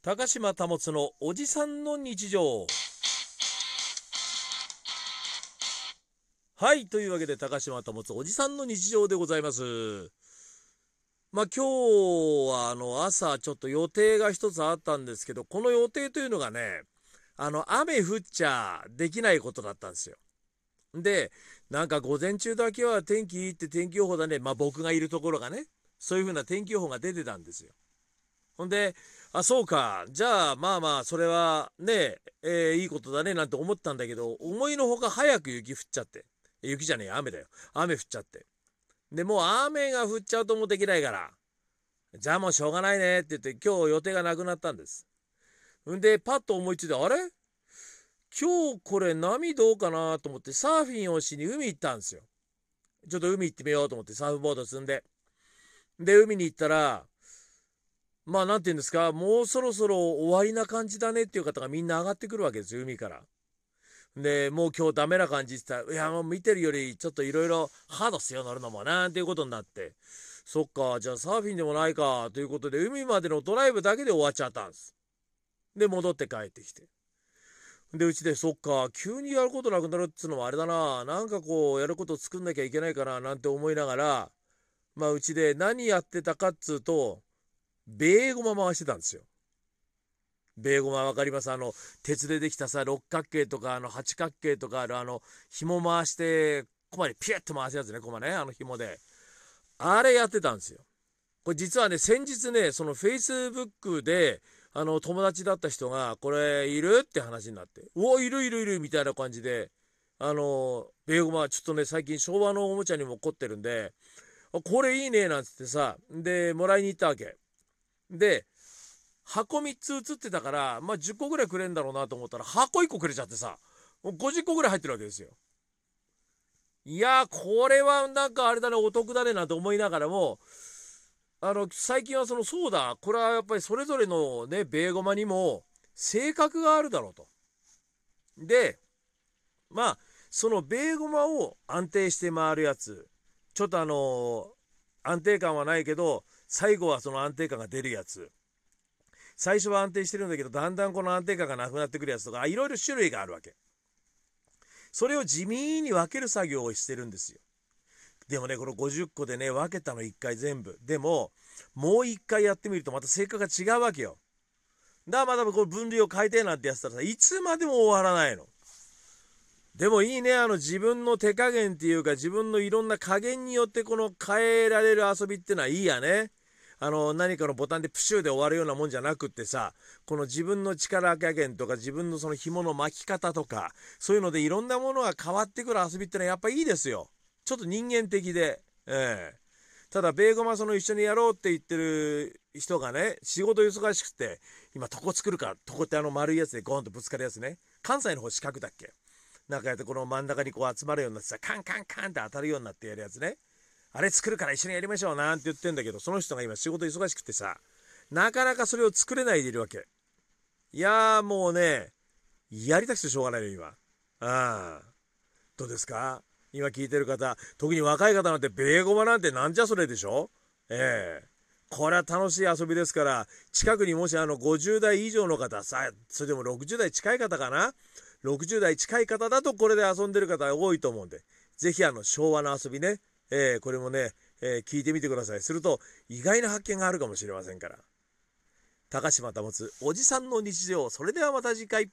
高島保のおじさんの日常。はいというわけで高島保おじさんの日常でございます。まあ今日はあの朝ちょっと予定が一つあったんですけどこの予定というのがねあの雨降っちゃできないことだったんですよ。でなんか午前中だけは天気いいって天気予報だね。まあ僕がいるところがねそういう風な天気予報が出てたんですよ。ほんであそうか。じゃあまあまあそれはねえー、いいことだねなんて思ったんだけど思いのほか早く雪降っちゃって。雪じゃねえ雨だよ。雨降っちゃって。でもう雨が降っちゃうともうできないから。じゃあもうしょうがないねって言って今日予定がなくなったんです。んでパッと思いついてあれ？今日これ波どうかなと思ってサーフィンをしに海行ったんですよ。ちょっと海行ってみようと思ってサーフボード積んで。で海に行ったらまあ何て言うんですかもうそろそろ終わりな感じだねっていう方がみんな上がってくるわけですよ海から。でもう今日ダメな感じって言ったら「いやもう見てるよりちょっといろいろハードっすよ乗るのもな」っていうことになってそっかじゃあサーフィンでもないかということで海までのドライブだけで終わっちゃったんです。で戻って帰ってきて。でうちでそっか急にやることなくなるっつうのもあれだななんかこうやること作んなきゃいけないかななんて思いながらまあうちで何やってたかっつうとベーゴマ回してたんですよ。ベーゴマ分かります？あの鉄でできたさ六角形とかあの八角形とかあるあの紐回してコマにピュッと回すやつねコマねあの紐であれやってたんですよこれ実はね先日ねそのフェイスブックであの友達だった人が「これいる?」って話になって「おおいるいるいる」みたいな感じであのベーゴマちょっとね最近昭和のおもちゃにも凝ってるんで「これいいね」なんつってさでもらいに行ったわけで箱3つ写ってたからまあ10個ぐらいくれんだろうなと思ったら箱1個くれちゃってさもう50個ぐらい入ってるわけですよ。いやこれはなんかあれだねお得だねなんて思いながらもあの最近はそのそうだこれはやっぱりそれぞれのねベーゴマにも性格があるだろうと。でまあそのベーゴマを安定して回るやつちょっとあの安定感はないけど最後はその安定感が出るやつ。最初は安定してるんだけどだんだんこの安定感がなくなってくるやつとかいろいろ種類があるわけ。それを地味に分ける作業をしてるんですよ。でもねこの50個でね分けたの1回全部。でももう1回やってみるとまた性格が違うわけよ。だからまたこの分類を変えてなんてやってたらさいつまでも終わらないの。でもいいねあの自分の手加減っていうか自分のいろんな加減によってこの変えられる遊びってのはいいやね。あの何かのボタンでプシューで終わるようなもんじゃなくってさこの自分の力加減とか自分のその紐の巻き方とかそういうのでいろんなものが変わってくる遊びってのはやっぱいいですよ。ちょっと人間的で。ええ。ただベーゴマその一緒にやろうって言ってる人がね仕事忙しくて今床作るから床ってあの丸いやつでゴンとぶつかるやつね。関西の方四角だっけ？なんかやってこの真ん中にこう集まるようになってさカンカンカンって当たるようになってやるやつね。あれ作るから一緒にやりましょうなんて言ってんだけどその人が今仕事忙しくてさなかなかそれを作れないでいるわけ。いやーもうねやりたくてしょうがないよ今。ああ。どうですか？今聞いてる方特に若い方なんてベーゴマなんてなんじゃそれでしょ？ええ。これは楽しい遊びですから近くにもしあの50代以上の方さそれでも60代近い方かな？60代近い方だとこれで遊んでる方多いと思うんで是非あの昭和の遊びねえー、これもね、えー、聞いてみてください。すると意外な発見があるかもしれませんから。高島保つおじさんの日常。それではまた次回。